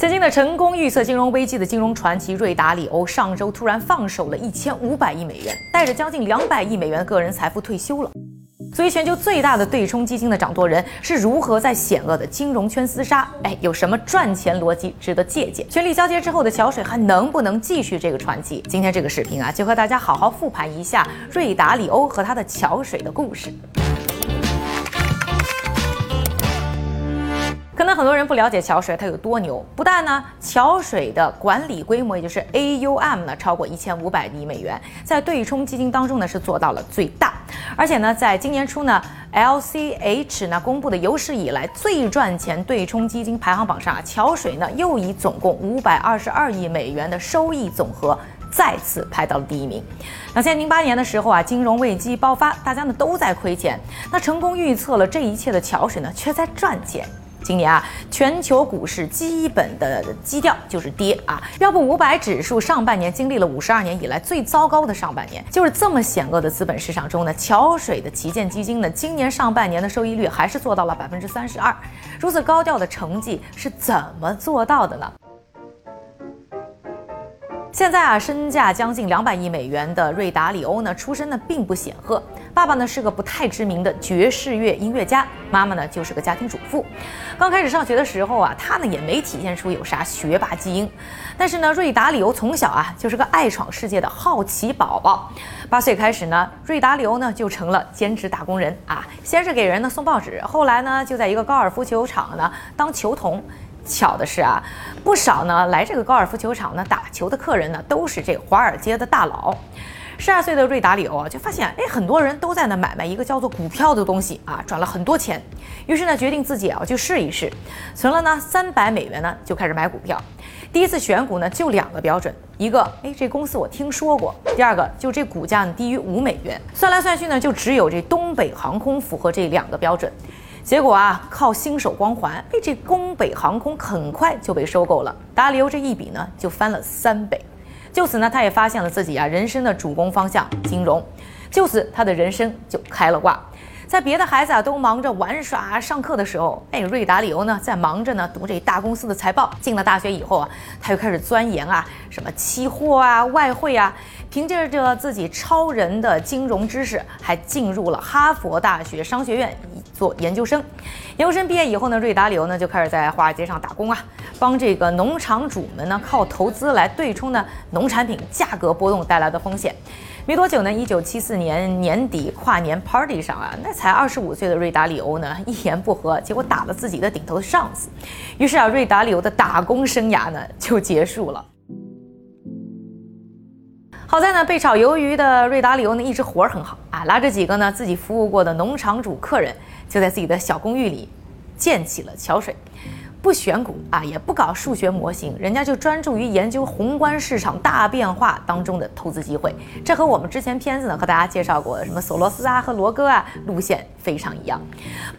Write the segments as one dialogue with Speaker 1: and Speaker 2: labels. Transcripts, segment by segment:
Speaker 1: 曾经的成功预测金融危机的金融传奇瑞达里欧，上周突然放手了一千五百亿美元，带着将近两百亿美元的个人财富退休了。所以，全球最大的对冲基金的掌舵人是如何在险恶的金融圈厮杀？哎，有什么赚钱逻辑值得借鉴？权力交接之后的桥水还能不能继续这个传奇？今天这个视频啊，就和大家好好复盘一下瑞达里欧和他的桥水的故事。能很多人不了解桥水它有多牛，不但呢，桥水的管理规模也就是 AUM 呢超过一千五百亿美元，在对冲基金当中呢是做到了最大，而且呢，在今年初呢，LCH 呢公布的有史以来最赚钱对冲基金排行榜上啊，桥水呢又以总共五百二十二亿美元的收益总和再次排到了第一名。两千零八年的时候啊，金融危机爆发，大家呢都在亏钱，那成功预测了这一切的桥水呢却在赚钱。今年啊，全球股市基本的基调就是跌啊。要不五百指数上半年经历了五十二年以来最糟糕的上半年，就是这么险恶的资本市场中呢，桥水的旗舰基金呢，今年上半年的收益率还是做到了百分之三十二。如此高调的成绩是怎么做到的呢？现在啊，身价将近两百亿美元的瑞达里欧呢，出身呢并不显赫。爸爸呢是个不太知名的爵士乐音乐家，妈妈呢就是个家庭主妇。刚开始上学的时候啊，他呢也没体现出有啥学霸基因。但是呢，瑞达里欧从小啊就是个爱闯世界的好奇宝宝。八岁开始呢，瑞达里欧呢就成了兼职打工人啊，先是给人呢送报纸，后来呢就在一个高尔夫球场呢当球童。巧的是啊，不少呢来这个高尔夫球场呢打球的客人呢，都是这华尔街的大佬。十二岁的瑞达里欧啊，就发现哎，很多人都在那买卖一个叫做股票的东西啊，赚了很多钱。于是呢，决定自己啊就试一试，存了呢三百美元呢，就开始买股票。第一次选股呢，就两个标准，一个哎这公司我听说过，第二个就这股价呢低于五美元。算来算去呢，就只有这东北航空符合这两个标准。结果啊，靠新手光环，哎，这东北航空很快就被收购了。达里欧这一笔呢，就翻了三倍。就此呢，他也发现了自己啊人生的主攻方向——金融。就此，他的人生就开了挂。在别的孩子啊都忙着玩耍、上课的时候，哎，瑞达里欧呢在忙着呢读这大公司的财报。进了大学以后啊，他又开始钻研啊什么期货啊、外汇啊。凭借着自己超人的金融知识，还进入了哈佛大学商学院做研究生。研究生毕业以后呢，瑞达里欧呢就开始在华尔街上打工啊，帮这个农场主们呢靠投资来对冲呢农产品价格波动带来的风险。没多久呢，一九七四年年底跨年 party 上啊，那才二十五岁的瑞达里欧呢一言不合，结果打了自己的顶头上司。于是啊，瑞达里欧的打工生涯呢就结束了。好在呢，被炒鱿鱼的瑞达里欧呢一直活儿很好啊，拉着几个呢自己服务过的农场主客人，就在自己的小公寓里建起了桥水。不选股啊，也不搞数学模型，人家就专注于研究宏观市场大变化当中的投资机会。这和我们之前片子呢和大家介绍过的什么索罗斯啊和罗哥啊路线非常一样。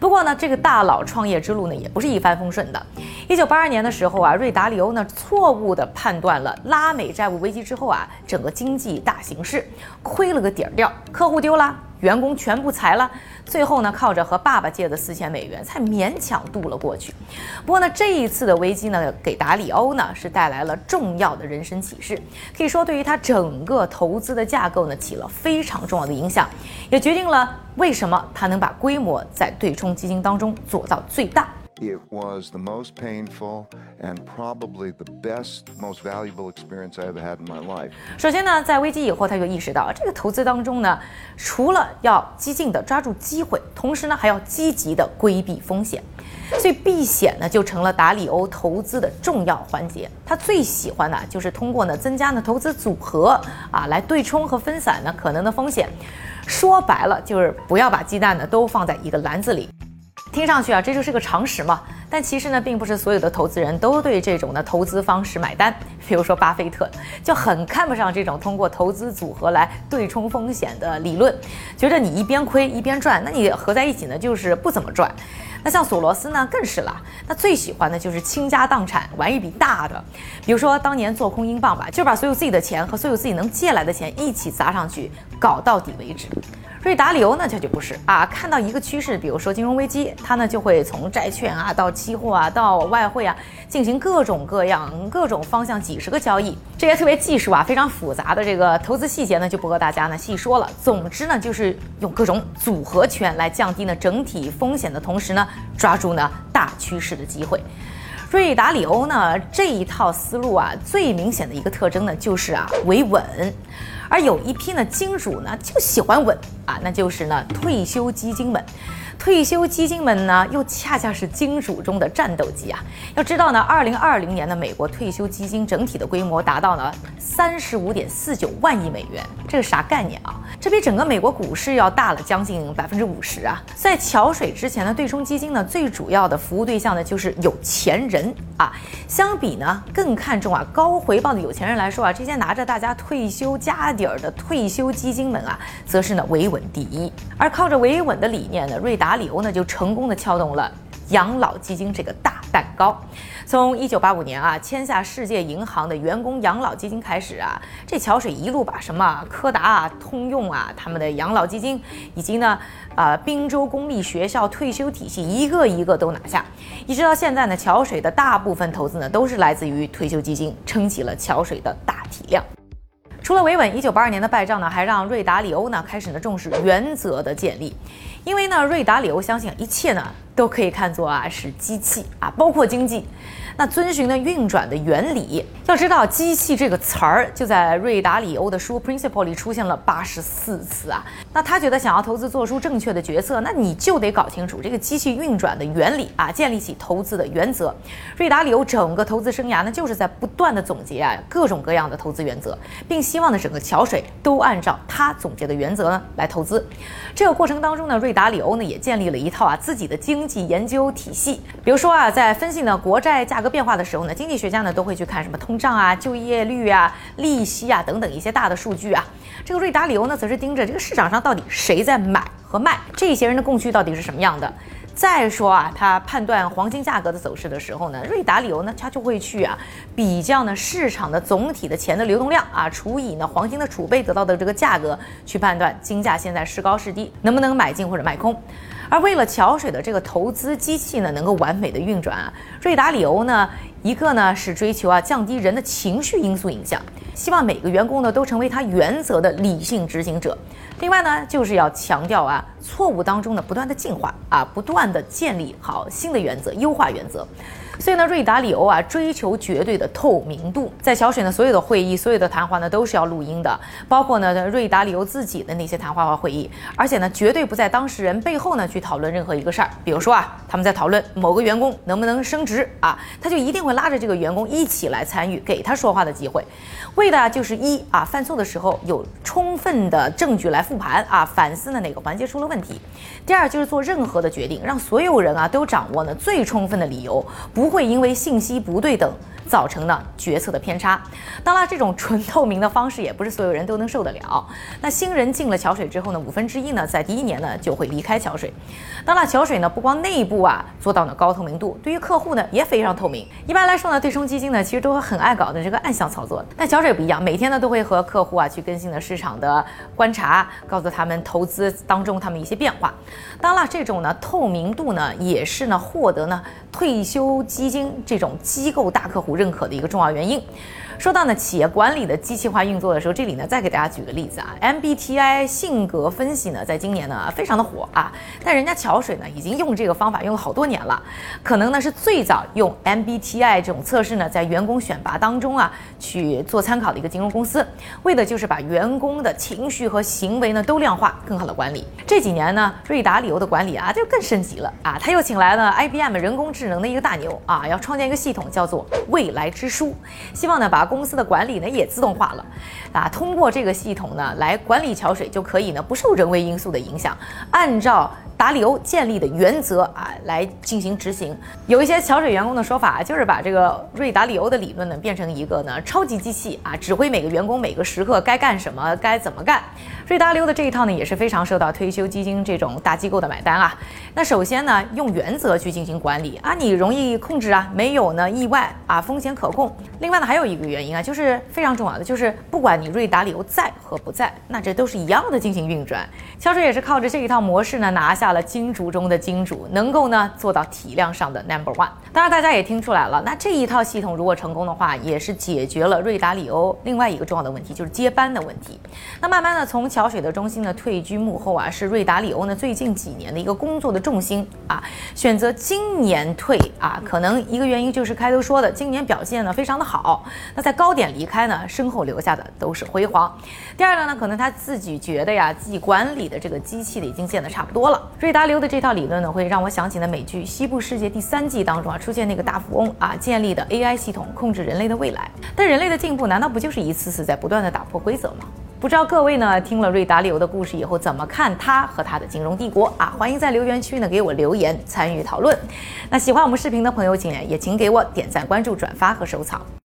Speaker 1: 不过呢，这个大佬创业之路呢也不是一帆风顺的。一九八二年的时候啊，瑞达里欧呢错误的判断了拉美债务危机之后啊整个经济大形势，亏了个底儿掉，客户丢了。员工全部裁了，最后呢，靠着和爸爸借的四千美元才勉强度了过去。不过呢，这一次的危机呢，给达里欧呢是带来了重要的人生启示，可以说对于他整个投资的架构呢起了非常重要的影响，也决定了为什么他能把规模在对冲基金当中做到最大。
Speaker 2: It was the most painful and probably the best, most valuable experience I ever had in my life.
Speaker 1: 首先呢，在危机以后，他就意识到这个投资当中呢，除了要激进的抓住机会，同时呢，还要积极的规避风险。所以避险呢，就成了达里欧投资的重要环节。他最喜欢的就是通过呢增加呢投资组合啊，来对冲和分散呢可能的风险。说白了，就是不要把鸡蛋呢都放在一个篮子里。听上去啊，这就是个常识嘛。但其实呢，并不是所有的投资人都对这种的投资方式买单。比如说巴菲特就很看不上这种通过投资组合来对冲风险的理论，觉得你一边亏一边赚，那你合在一起呢就是不怎么赚。那像索罗斯呢更是了，他最喜欢的就是倾家荡产玩一笔大的。比如说当年做空英镑吧，就把所有自己的钱和所有自己能借来的钱一起砸上去，搞到底为止。瑞达里欧呢，他就不是啊，看到一个趋势，比如说金融危机，他呢就会从债券啊到期货啊到外汇啊进行各种各样、各种方向几十个交易，这些特别技术啊非常复杂的这个投资细节呢就不和大家呢细说了。总之呢就是用各种组合拳来降低呢整体风险的同时呢抓住呢大趋势的机会。瑞达里欧呢这一套思路啊最明显的一个特征呢就是啊维稳。而有一批呢金主呢就喜欢稳啊，那就是呢退休基金们。退休基金们呢，又恰恰是金主中的战斗机啊！要知道呢，二零二零年的美国退休基金整体的规模达到了三十五点四九万亿美元，这是啥概念啊？这比整个美国股市要大了将近百分之五十啊！在桥水之前的对冲基金呢，最主要的服务对象呢就是有钱人啊。相比呢，更看重啊高回报的有钱人来说啊，这些拿着大家退休家底儿的退休基金们啊，则是呢维稳第一。而靠着维稳的理念呢，瑞达。达里欧呢就成功的撬动了养老基金这个大蛋糕。从一九八五年啊签下世界银行的员工养老基金开始啊，这桥水一路把什么柯达啊、通用啊他们的养老基金，以及呢啊滨州公立学校退休体系一个一个都拿下，一直到现在呢，桥水的大部分投资呢都是来自于退休基金，撑起了桥水的大体量。除了维稳，一九八二年的败仗呢，还让瑞达里欧呢开始呢重视原则的建立，因为呢瑞达里欧相信一切呢都可以看作啊是机器啊，包括经济。那遵循的运转的原理，要知道“机器”这个词儿就在瑞达里欧的书《Principle》里出现了八十四次啊。那他觉得想要投资做出正确的决策，那你就得搞清楚这个机器运转的原理啊，建立起投资的原则。瑞达里欧整个投资生涯呢，就是在不断的总结啊各种各样的投资原则，并希望呢整个桥水都按照他总结的原则呢来投资。这个过程当中呢，瑞达里欧呢也建立了一套啊自己的经济研究体系，比如说啊，在分析呢国债价。格变化的时候呢，经济学家呢都会去看什么通胀啊、就业率啊、利息啊等等一些大的数据啊。这个瑞达里欧呢，则是盯着这个市场上到底谁在买和卖，这些人的供需到底是什么样的。再说啊，他判断黄金价格的走势的时候呢，瑞达理由呢，他就会去啊比较呢市场的总体的钱的流动量啊，除以呢黄金的储备得到的这个价格，去判断金价现在是高是低，能不能买进或者卖空。而为了桥水的这个投资机器呢，能够完美的运转啊，瑞达里欧呢，一个呢是追求啊降低人的情绪因素影响，希望每个员工呢都成为他原则的理性执行者。另外呢，就是要强调啊错误当中呢不断的进化啊，不断的建立好新的原则，优化原则。所以呢，瑞达里欧啊，追求绝对的透明度，在小水呢，所有的会议、所有的谈话呢，都是要录音的，包括呢，瑞达里欧自己的那些谈话和会议，而且呢，绝对不在当事人背后呢去讨论任何一个事儿。比如说啊，他们在讨论某个员工能不能升职啊，他就一定会拉着这个员工一起来参与，给他说话的机会，为的就是一啊，犯错的时候有充分的证据来复盘啊，反思呢哪个环节出了问题；第二就是做任何的决定，让所有人啊都掌握呢最充分的理由，不。不会因为信息不对等。造成了决策的偏差。当然，这种纯透明的方式也不是所有人都能受得了。那新人进了桥水之后呢，五分之一呢，在第一年呢就会离开桥水。当然，桥水呢不光内部啊做到了高透明度，对于客户呢也非常透明。一般来说呢，对冲基金呢其实都很爱搞的这个暗箱操作。但桥水不一样，每天呢都会和客户啊去更新的市场的观察，告诉他们投资当中他们一些变化。当然了，这种呢透明度呢也是呢获得呢退休基金这种机构大客户。认可的一个重要原因。说到呢企业管理的机器化运作的时候，这里呢再给大家举个例子啊，MBTI 性格分析呢在今年呢非常的火啊，但人家桥水呢已经用这个方法用了好多年了，可能呢是最早用 MBTI 这种测试呢在员工选拔当中啊去做参考的一个金融公司，为的就是把员工的情绪和行为呢都量化，更好的管理。这几年呢瑞达旅游的管理啊就更升级了啊，他又请来了 IBM 人工智能的一个大牛啊，要创建一个系统叫做未来之书，希望呢把公司的管理呢也自动化了，啊，通过这个系统呢来管理桥水就可以呢不受人为因素的影响，按照达里欧建立的原则啊来进行执行。有一些桥水员工的说法就是把这个瑞达里欧的理论呢变成一个呢超级机器啊，指挥每个员工每个时刻该干什么该怎么干。瑞达里欧的这一套呢也是非常受到退休基金这种大机构的买单啊。那首先呢，用原则去进行管理啊，你容易控制啊，没有呢意外啊，风险可控。另外呢，还有一个原因啊，就是非常重要的，就是不管你瑞达流在和不在，那这都是一样的进行运转。乔水也是靠着这一套模式呢，拿下了金主中的金主，能够呢做到体量上的 number one。当然，大家也听出来了，那这一套系统如果成功的话，也是解决了瑞达里欧另外一个重要的问题，就是接班的问题。那慢慢的从桥水的中心呢退居幕后啊，是瑞达里欧呢最近几年的一个工作的重心啊，选择今年退啊，可能一个原因就是开头说的，今年表现呢非常的好，那在高点离开呢，身后留下的都是辉煌。第二个呢，可能他自己觉得呀，自己管理的这个机器的已经建得差不多了。瑞达流的这套理论呢，会让我想起了美剧《西部世界》第三季当中啊，出现那个大富翁啊建立的 AI 系统控制人类的未来。但人类的进步难道不就是一次次在不断的打破规则吗？不知道各位呢听了瑞达利欧的故事以后怎么看他和他的金融帝国啊？欢迎在留言区呢给我留言参与讨论。那喜欢我们视频的朋友，请也请给我点赞、关注、转发和收藏。